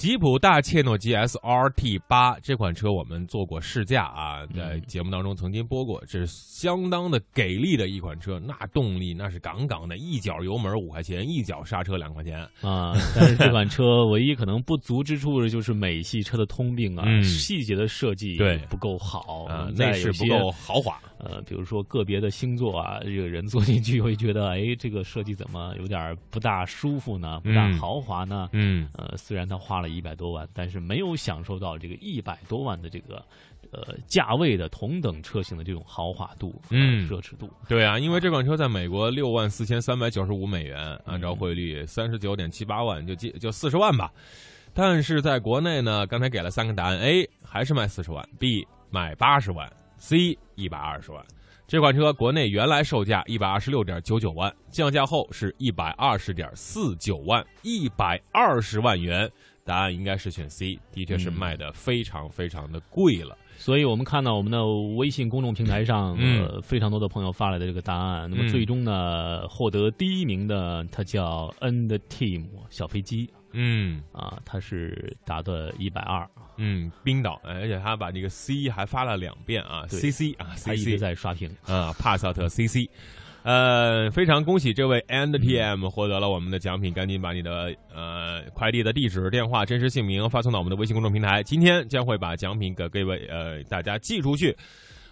吉普大切诺基 SRT 八这款车我们做过试驾啊，在节目当中曾经播过，这是相当的给力的一款车，那动力那是杠杠的，一脚油门五块钱，一脚刹车两块钱啊。但是这款车唯一可能不足之处就是美系车的通病啊，嗯细节的设计对不够好内饰不够豪华。呃，比如说个别的星座啊，这个人坐进去会觉得，哎，这个设计怎么有点不大舒服呢？不大嗯豪华呢？嗯呃，虽然他花了一百多万，但是没有享受到这个一百多万的这个呃价位的同等车型的这种豪华度、呃嗯奢侈度。对啊，因为这款车在美国六万四千三百九十五美元，按照汇率三十九点七八万，就接就四十万吧。但是在国内呢，刚才给了三个答案，A 还是卖四十万，B 卖八十万，C 一百二十万。这款车国内原来售价一百二十六点九九万，降价后是一百二十点四九万，一百二十万元。答案应该是选 C，的确是嗯卖的非常非常的贵了。所以我们看到我们的微信公众平台上，嗯呃，非常多的朋友发来的这个答案。那么嗯最终呢，获得第一名的他叫 N 的 Team 小飞机嗯啊，他是答的一百二，嗯，冰岛，而且他把这个 C 还发了两遍啊，CC 啊他一直，CC 在刷屏。啊，帕萨特 CC。呃，非常恭喜这位 and 嗯 TM 获得了我们的奖品，赶紧把你的呃快递的地址、电话、真实姓名发送到我们的微信公众平台，今天将会把奖品给各位呃大家寄出去。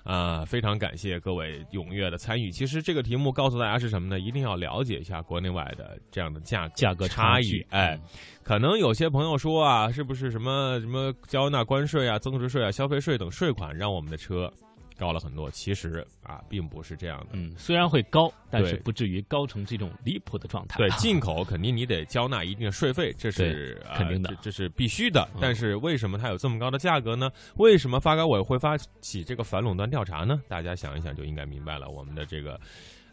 啊、非常感谢各位踊跃的参与。其实这个题目告诉大家是什么呢？一定要了解一下国内外的这样的价格价格差异。哎嗯，可能有些朋友说啊，是不是什么什么交纳关税啊、增值税啊、消费税等税款让我们的车高了很多？其实啊，并不是这样的。嗯，虽然会高，但是不至于高成这种离谱的状态。对，进口肯定你得交纳一定的税费，这是呃肯定的这这是必须的嗯。但是为什么它有这么高的价格呢？为什么发改委会发起这个反垄断调查呢？大家想一想就应该明白了。我们的这个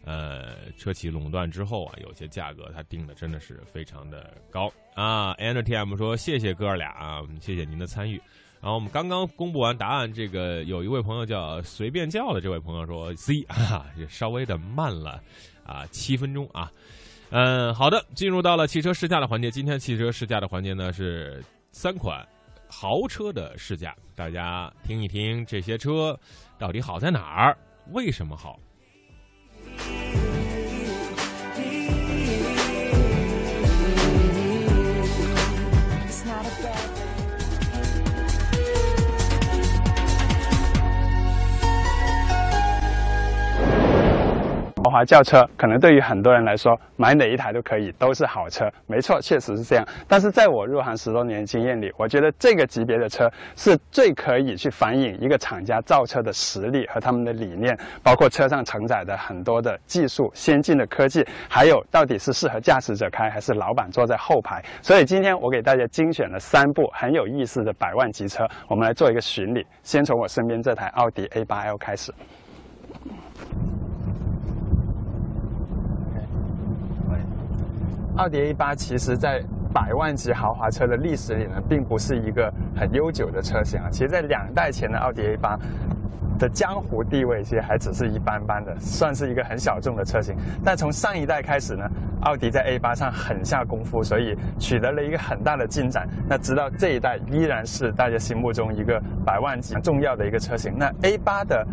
呃车企垄断之后啊，有些价格它定的真的是非常的高啊。NTM 说谢谢哥俩啊，谢谢您的参与。然后我们刚刚公布完答案，这个有一位朋友叫随便叫的这位朋友说 C 啊，也稍微的慢了啊七分钟啊。嗯，好的，进入到了汽车试驾的环节。今天汽车试驾的环节呢是三款豪车的试驾，大家听一听这些车到底好在哪儿，为什么好？豪华轿车可能对于很多人来说，买哪一台都可以，都是好车。没错，确实是这样。但是在我入行十多年经验里，我觉得这个级别的车是最可以去反映一个厂家造车的实力和他们的理念，包括车上承载的很多的技术、先进的科技，还有到底是适合驾驶者开还是老板坐在后排。所以今天我给大家精选了三部很有意思的百万级车，我们来做一个巡礼。先从我身边这台奥迪 A8L 开始。奥迪 A 8其实在百万级豪华车的历史里呢，并不是一个很悠久的车型啊。其实，在两代前的奥迪 A 8的江湖地位其实还只是一般般的，算是一个很小众的车型。但从上一代开始呢，奥迪在 A 8上狠下功夫，所以取得了一个很大的进展。那直到这一代依然是大家心目中一个百万级重要的一个车型。那 A 8的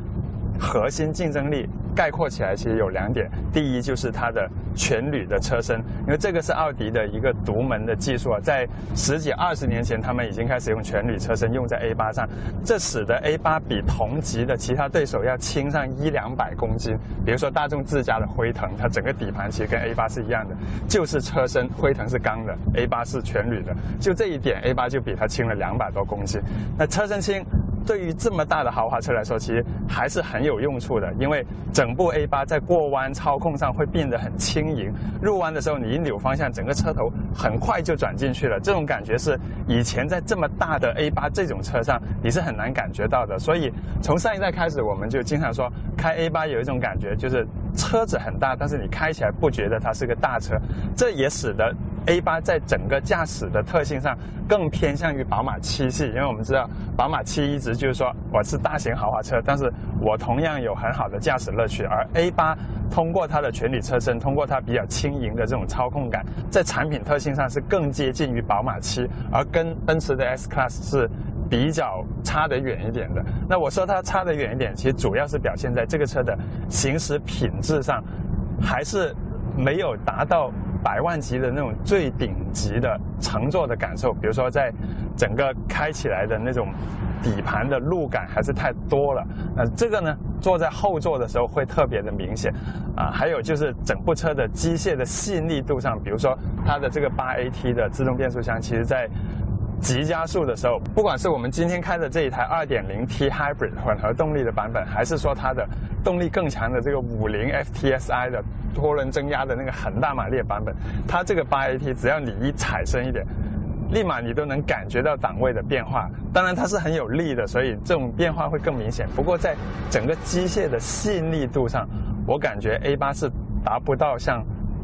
核心竞争力概括起来其实有两点，第一就是它的全铝的车身，因为这个是奥迪的一个独门的技术啊，在十几二十年前他们已经开始用全铝车身用在 A 8上，这使得 A 8比同级的其他对手要轻上一两百公斤。比如说大众自家的辉腾，它整个底盘其实跟 A 8是一样的，就是车身辉腾是钢的，A 8是全铝的，就这一点 A 8就比它轻了两百多公斤。那车身轻。对于这么大的豪华车来说，其实还是很有用处的，因为整部 A 八在过弯操控上会变得很轻盈，入弯的时候你一扭方向，整个车头很快就转进去了，这种感觉是以前在这么大的 A 八这种车上你是很难感觉到的。所以从上一代开始，我们就经常说开 A 八有一种感觉，就是车子很大，但是你开起来不觉得它是个大车，这也使得。A 八在整个驾驶的特性上更偏向于宝马七系，因为我们知道宝马七一直就是说我是大型豪华车，但是我同样有很好的驾驶乐趣。而 A 八通过它的全铝车身，通过它比较轻盈的这种操控感，在产品特性上是更接近于宝马七，而跟奔驰的 S Class 是比较差得远一点的。那我说它差得远一点，其实主要是表现在这个车的行驶品质上，还是没有达到。百万级的那种最顶级的乘坐的感受，比如说在整个开起来的那种底盘的路感还是太多了。那这个呢，坐在后座的时候会特别的明显。啊，还有就是整部车的机械的细腻度上，比如说它的这个八 AT 的自动变速箱，其实在急加速的时候，不管是我们今天开的这一台 2.0T Hybrid 混合动力的版本，还是说它的动力更强的这个50 FTSI 的。涡轮增压的那个很大马力的版本，它这个八 AT 只要你一踩深一点，立马你都能感觉到档位的变化。当然它是很有力的，所以这种变化会更明显。不过在整个机械的细腻度上，我感觉 A 八是达不到像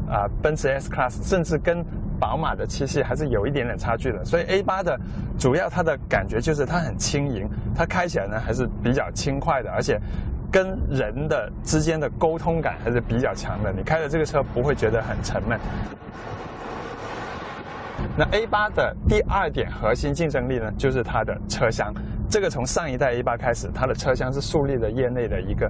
啊奔驰 S Class，甚至跟宝马的七系还是有一点点差距的。所以 A 八的主要它的感觉就是它很轻盈，它开起来呢还是比较轻快的，而且。跟人的之间的沟通感还是比较强的，你开的这个车不会觉得很沉闷。那 A 八的第二点核心竞争力呢，就是它的车厢。这个从上一代 A 八开始，它的车厢是树立了业内的一个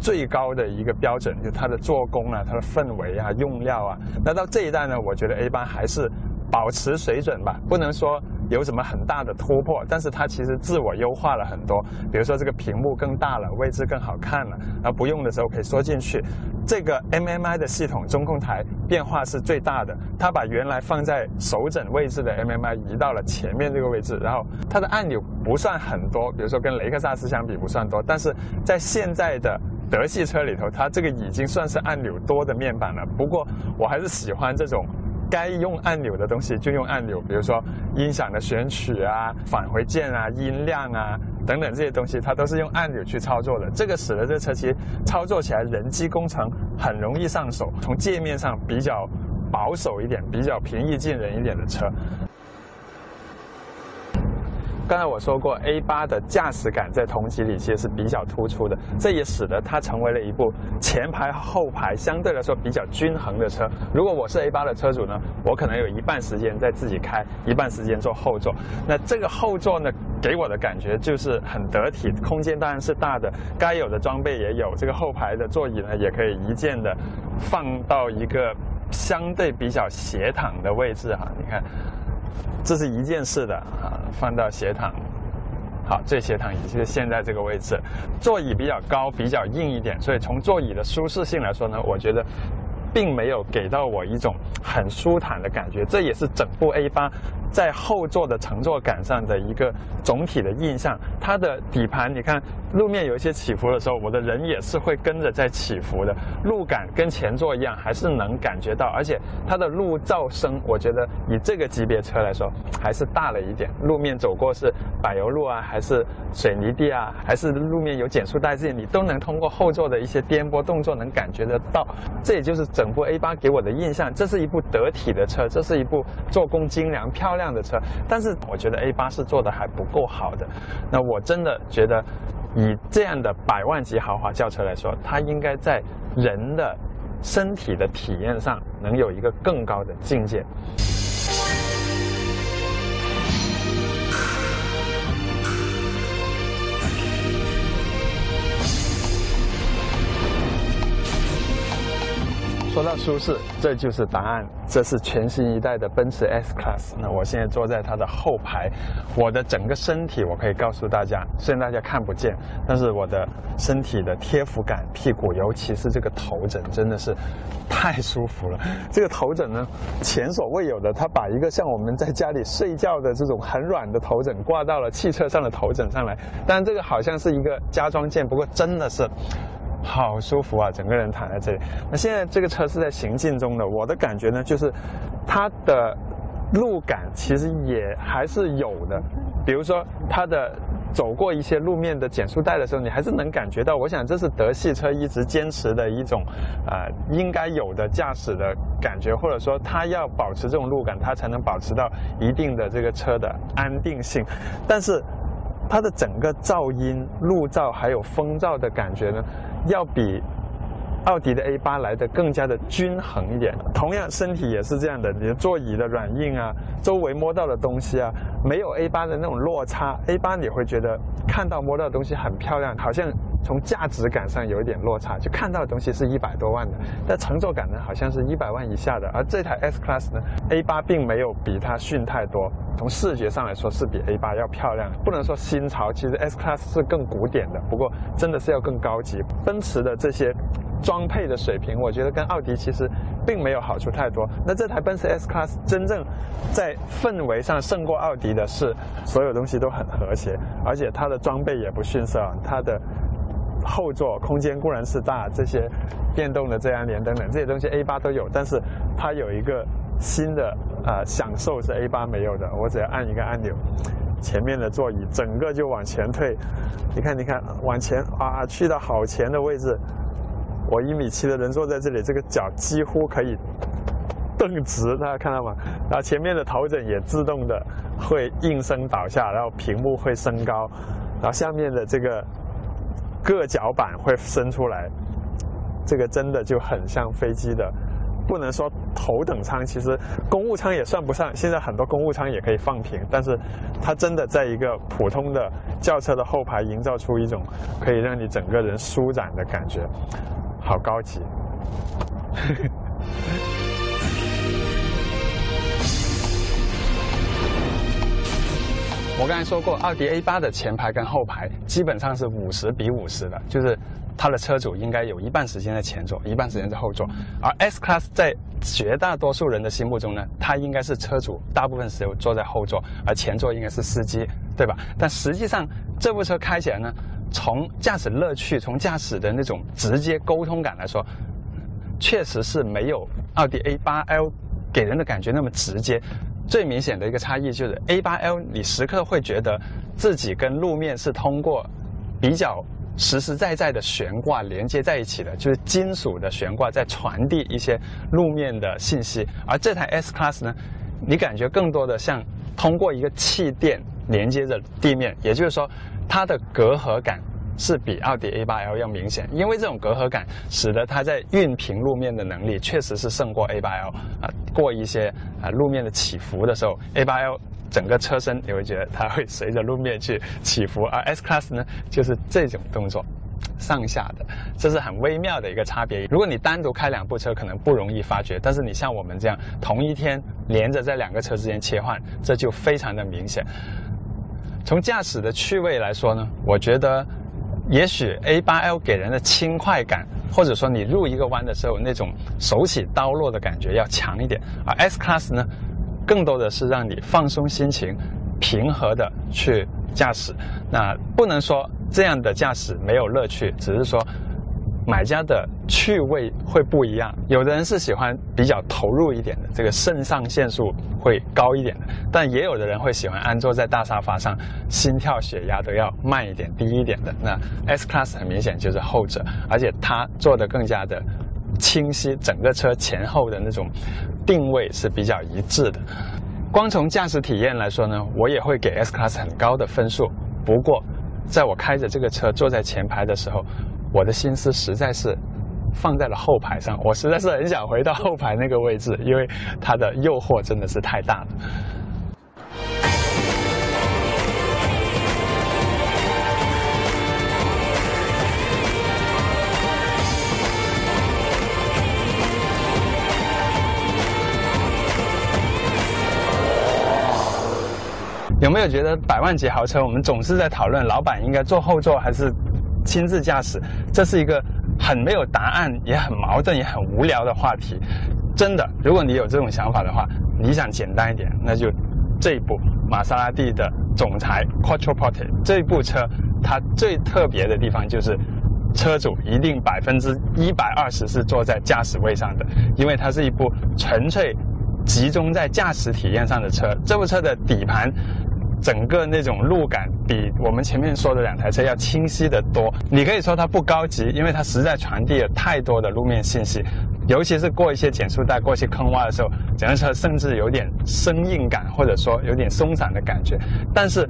最高的一个标准，就它的做工啊、它的氛围啊、用料啊。那到这一代呢，我觉得 A 八还是保持水准吧，不能说。有什么很大的突破？但是它其实自我优化了很多，比如说这个屏幕更大了，位置更好看了，然后不用的时候可以缩进去。这个 MMI 的系统中控台变化是最大的，它把原来放在手枕位置的 MMI 移到了前面这个位置，然后它的按钮不算很多，比如说跟雷克萨斯相比不算多，但是在现在的德系车里头，它这个已经算是按钮多的面板了。不过我还是喜欢这种。该用按钮的东西就用按钮，比如说音响的选取啊、返回键啊、音量啊等等这些东西，它都是用按钮去操作的。这个使得这车其实操作起来人机工程很容易上手，从界面上比较保守一点、比较平易近人一点的车。刚才我说过，A 八的驾驶感在同级里其实是比较突出的，这也使得它成为了一部前排后排相对来说比较均衡的车。如果我是 A 八的车主呢，我可能有一半时间在自己开，一半时间坐后座。那这个后座呢，给我的感觉就是很得体，空间当然是大的，该有的装备也有。这个后排的座椅呢，也可以一键的放到一个相对比较斜躺的位置哈，你看。这是一件式的啊，放到斜躺，好，这斜躺椅就是现在这个位置，座椅比较高，比较硬一点，所以从座椅的舒适性来说呢，我觉得。并没有给到我一种很舒坦的感觉，这也是整部 A 八在后座的乘坐感上的一个总体的印象。它的底盘，你看路面有一些起伏的时候，我的人也是会跟着在起伏的，路感跟前座一样，还是能感觉到。而且它的路噪声，我觉得以这个级别车来说，还是大了一点。路面走过是柏油路啊，还是水泥地啊，还是路面有减速带这些，你都能通过后座的一些颠簸动作能感觉得到。这也就是。整部 A 八给我的印象，这是一部得体的车，这是一部做工精良、漂亮这样的车。但是我觉得 A 八是做的还不够好的。那我真的觉得，以这样的百万级豪华轿车来说，它应该在人的身体的体验上能有一个更高的境界。说到舒适，这就是答案。这是全新一代的奔驰 S Class。那我现在坐在它的后排，我的整个身体，我可以告诉大家，虽然大家看不见，但是我的身体的贴服感，屁股尤其是这个头枕，真的是太舒服了。这个头枕呢，前所未有的，它把一个像我们在家里睡觉的这种很软的头枕挂到了汽车上的头枕上来。当然，这个好像是一个加装件，不过真的是。好舒服啊，整个人躺在这里。那现在这个车是在行进中的，我的感觉呢，就是它的路感其实也还是有的。比如说它的走过一些路面的减速带的时候，你还是能感觉到。我想这是德系车一直坚持的一种、呃应该有的驾驶的感觉，或者说它要保持这种路感，它才能保持到一定的这个车的安定性。但是它的整个噪音、路噪还有风噪的感觉呢，要比奥迪的 A8 来的更加的均衡一点。同样，身体也是这样的，你的座椅的软硬啊，周围摸到的东西啊，没有 A8 的那种落差。A8 你会觉得看到摸到的东西很漂亮，好像从价值感上有一点落差，就看到的东西是一百多万的，但乘坐感呢好像是一百万以下的。而这台 S Class 呢，A 八并没有比它逊太多。从视觉上来说是比 A 八要漂亮，不能说新潮，其实 S Class 是更古典的，不过真的是要更高级。奔驰的这些装配的水平，我觉得跟奥迪其实并没有好处太多。那这台奔驰 S Class 真正在氛围上胜过奥迪的是，所有东西都很和谐，而且它的装备也不逊色，它的后座空间固然是大，这些电动的遮阳帘等等这些东西 A 八都有，但是它有一个新的呃享受是 A 八没有的，我只要按一个按钮，前面的座椅整个就往前退，你看你看往前啊，去到好前的位置，我一米七的人坐在这里，这个脚几乎可以蹬直，大家看到吗？然后前面的头枕也自动的会应声倒下，然后屏幕会升高，然后下面的这个硌脚板会伸出来，这个真的就很像飞机的。不能说头等舱，其实公务舱也算不上。现在很多公务舱也可以放平，但是它真的在一个普通的轿车的后排营造出一种可以让你整个人舒展的感觉，好高级。我刚才说过，奥迪 A 八的前排跟后排基本上是五十比五十的，就是它的车主应该有一半时间在前座，一半时间在后座。而 S Class 在绝大多数人的心目中呢，它应该是车主大部分时候坐在后座，而前座应该是司机，对吧？但实际上这部车开起来呢，从驾驶乐趣、从驾驶的那种直接沟通感来说，确实是没有奥迪 A 八 L 给人的感觉那么直接。最明显的一个差异就是 A 八 L，你时刻会觉得自己跟路面是通过比较实实在在的悬挂连接在一起的，就是金属的悬挂在传递一些路面的信息。而这台 S Class 呢，你感觉更多的像通过一个气垫连接着地面，也就是说它的隔阂感。是比奥迪 A8L 要明显，因为这种隔阂感使得它在熨平路面的能力确实是胜过 A8L 啊。过一些啊路面的起伏的时候，A8L 整个车身你会觉得它会随着路面去起伏，而 S Class 呢就是这种动作。上下的，这是很微妙的一个差别。如果你单独开两部车，可能不容易发觉，但是你像我们这样同一天连着在两个车之间切换，这就非常的明显。从驾驶的趣味来说呢，我觉得。也许 A8L 给人的轻快感，或者说你入一个弯的时候那种手起刀落的感觉要强一点，而 S Class 呢，更多的是让你放松心情，平和的去驾驶。那不能说这样的驾驶没有乐趣，只是说买家的趣味会不一样。有的人是喜欢比较投入一点的，这个肾上腺素会高一点的，但也有的人会喜欢安坐在大沙发上，心跳、血压都要慢一点、低一点的。那 S Class 很明显就是后者，而且它做的更加的清晰，整个车前后的那种定位是比较一致的。光从驾驶体验来说呢，我也会给 S Class 很高的分数。不过，在我开着这个车坐在前排的时候，我的心思实在是放在了后排上我实在是很想回到后排那个位置因为它的诱惑真的是太大了。有没有觉得百万级豪车我们总是在讨论老板应该坐后座还是亲自驾驶？这是一个很没有答案，也很矛盾，也很无聊的话题。真的，如果你有这种想法的话，你想简单一点，那就这一部玛莎拉蒂的总裁 Quattroporte 这部车，它最特别的地方就是。车主一定百分之一百二十是坐在驾驶位上的，因为它是一部纯粹集中在驾驶体验上的车。这部车的底盘，整个那种路感比我们前面说的两台车要清晰的多。你可以说它不高级，因为它实在传递了太多的路面信息，尤其是过一些减速带、过一些坑洼的时候，整个车甚至有点生硬感，或者说有点松散的感觉。但是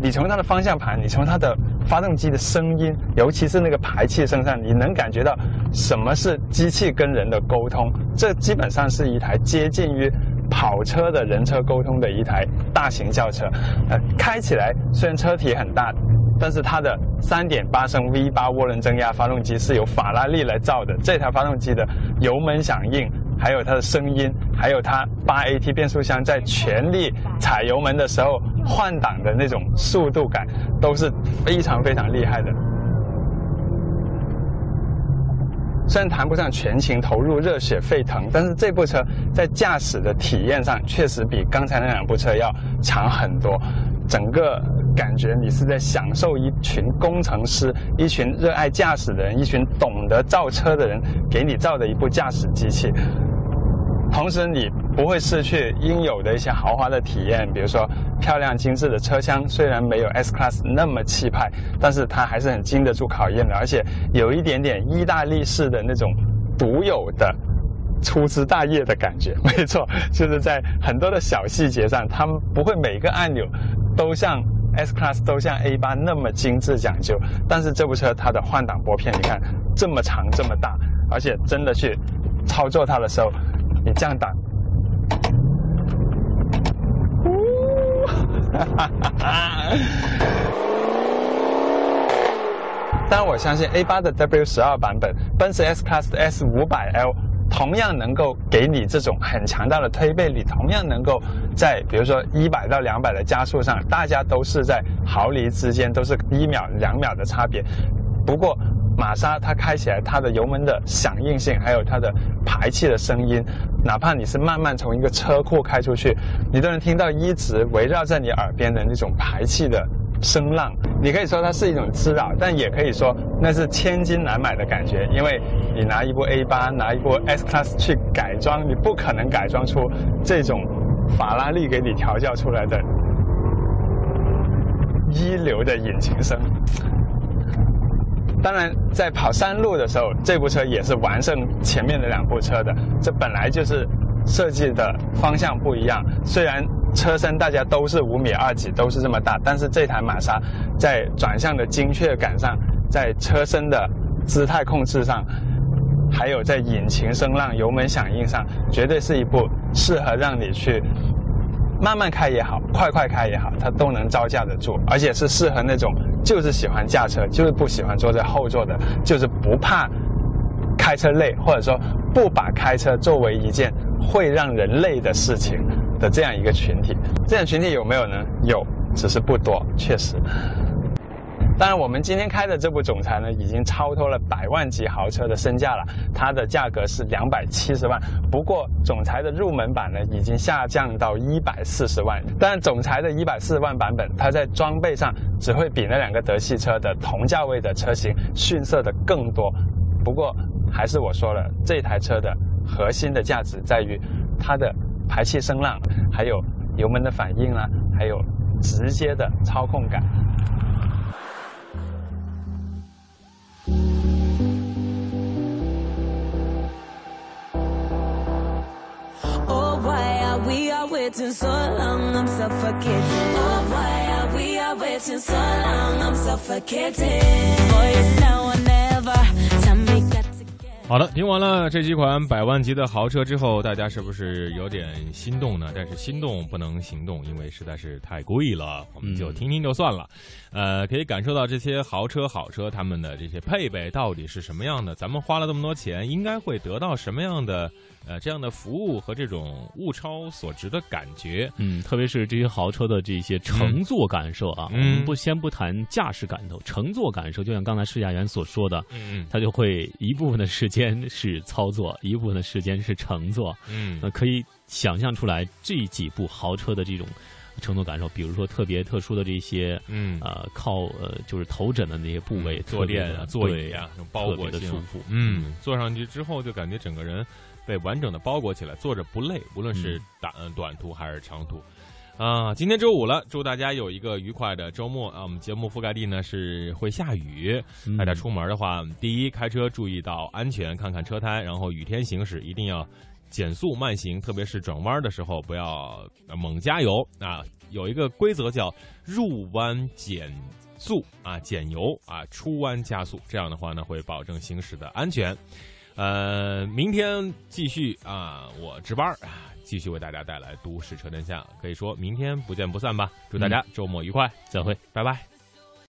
你从它的方向盘，你从它的发动机的声音，尤其是那个排气声上，你能感觉到什么是机器跟人的沟通。这基本上是一台接近于跑车的人车沟通的一台大型轿车。呃，开起来虽然车体很大，但是它的3.8升 V8 涡轮增压发动机是由法拉利来造的。这台发动机的油门响应。还有它的声音，还有它八 AT 变速箱在全力踩油门的时候换挡的那种速度感，都是非常非常厉害的。虽然谈不上全情投入、热血沸腾，但是这部车在驾驶的体验上确实比刚才那两部车要强很多。整个感觉你是在享受一群工程师、一群热爱驾驶的人、一群懂得造车的人给你造的一部驾驶机器。同时，你不会失去应有的一些豪华的体验，比如说漂亮精致的车厢，虽然没有 S Class 那么气派，但是它还是很经得住考验的，而且有一点点意大利式的那种独有的粗枝大叶的感觉。没错，就是在很多的小细节上，他们不会每个按钮都像 S Class 都像 A 八那么精致讲究，但是这部车它的换挡拨片，你看这么长这么大，而且真的去操作它的时候。你降档，但我相信 A 八的 W 十二版本，奔驰 S Class 的 S 五百 L 同样能够给你这种很强大的推背力，同样能够在比如说一百到两百的加速上，大家都是在毫厘之间，都是一秒两秒的差别。不过。玛莎它开起来，它的油门的响应性，还有它的排气的声音，哪怕你是慢慢从一个车库开出去，你都能听到一直围绕在你耳边的那种排气的声浪。你可以说它是一种滋扰，但也可以说那是千金难买的感觉。因为你拿一部 A 八，拿一部 S Class 去改装，你不可能改装出这种法拉利给你调教出来的一流的引擎声。当然，在跑山路的时候，这部车也是完胜前面的两部车的。这本来就是设计的方向不一样。虽然车身大家都是五米二几，都是这么大，但是这台玛莎在转向的精确感上，在车身的姿态控制上，还有在引擎声浪、油门响应上，绝对是一部适合让你去。慢慢开也好，快快开也好，它都能招架得住，而且是适合那种就是喜欢驾车，就是不喜欢坐在后座的，就是不怕开车累，或者说不把开车作为一件会让人累的事情的这样一个群体。这样群体有没有呢？有，只是不多，确实。当然，我们今天开的这部总裁呢，已经超脱了百万级豪车的身价了，它的价格是两百七十万。不过，总裁的入门版呢，已经下降到一百四十万。但总裁的一百四十万版本，它在装备上只会比那两个德系车的同价位的车型逊色的更多。不过，还是我说了，这台车的核心的价值在于它的排气声浪，还有油门的反应啊，还有直接的操控感。Waiting so long? I'm suffocating. Oh, why are we are waiting so long? I'm suffocating. Boy, it's now 好的，听完了这几款百万级的豪车之后，大家是不是有点心动呢？但是心动不能行动，因为实在是太贵了，我们就听听就算了。呃，可以感受到这些豪车、好车他们的这些配备到底是什么样的，咱们花了这么多钱，应该会得到什么样的呃这样的服务和这种物超所值的感觉。嗯，特别是这些豪车的这些乘坐感受啊，嗯我们不先不谈驾驶感受，乘坐感受，就像刚才试驾员所说的，嗯它就会一部分的时间是操作，一部分的时间是乘坐。嗯那可以想象出来这几部豪车的这种乘坐感受，比如说特别特殊的这些，嗯呃，靠呃就是头枕的那些部位，坐垫啊、座椅啊，包裹的舒服。嗯，坐上去之后就感觉整个人被完整的包裹起来，坐着不累，无论是短、短途还是长途。啊，今天周五了，祝大家有一个愉快的周末啊！我们节目覆盖地呢是会下雨，大家出门的话，第一开车注意到安全，看看车胎，然后雨天行驶一定要减速慢行，特别是转弯的时候不要猛加油啊！有一个规则叫入弯减速啊，减油啊，出弯加速，这样的话呢会保证行驶的安全。呃，明天继续啊，我值班啊，继续为大家带来都市车真相，可以说明天不见不散吧！祝大家周末愉快，再会，拜拜。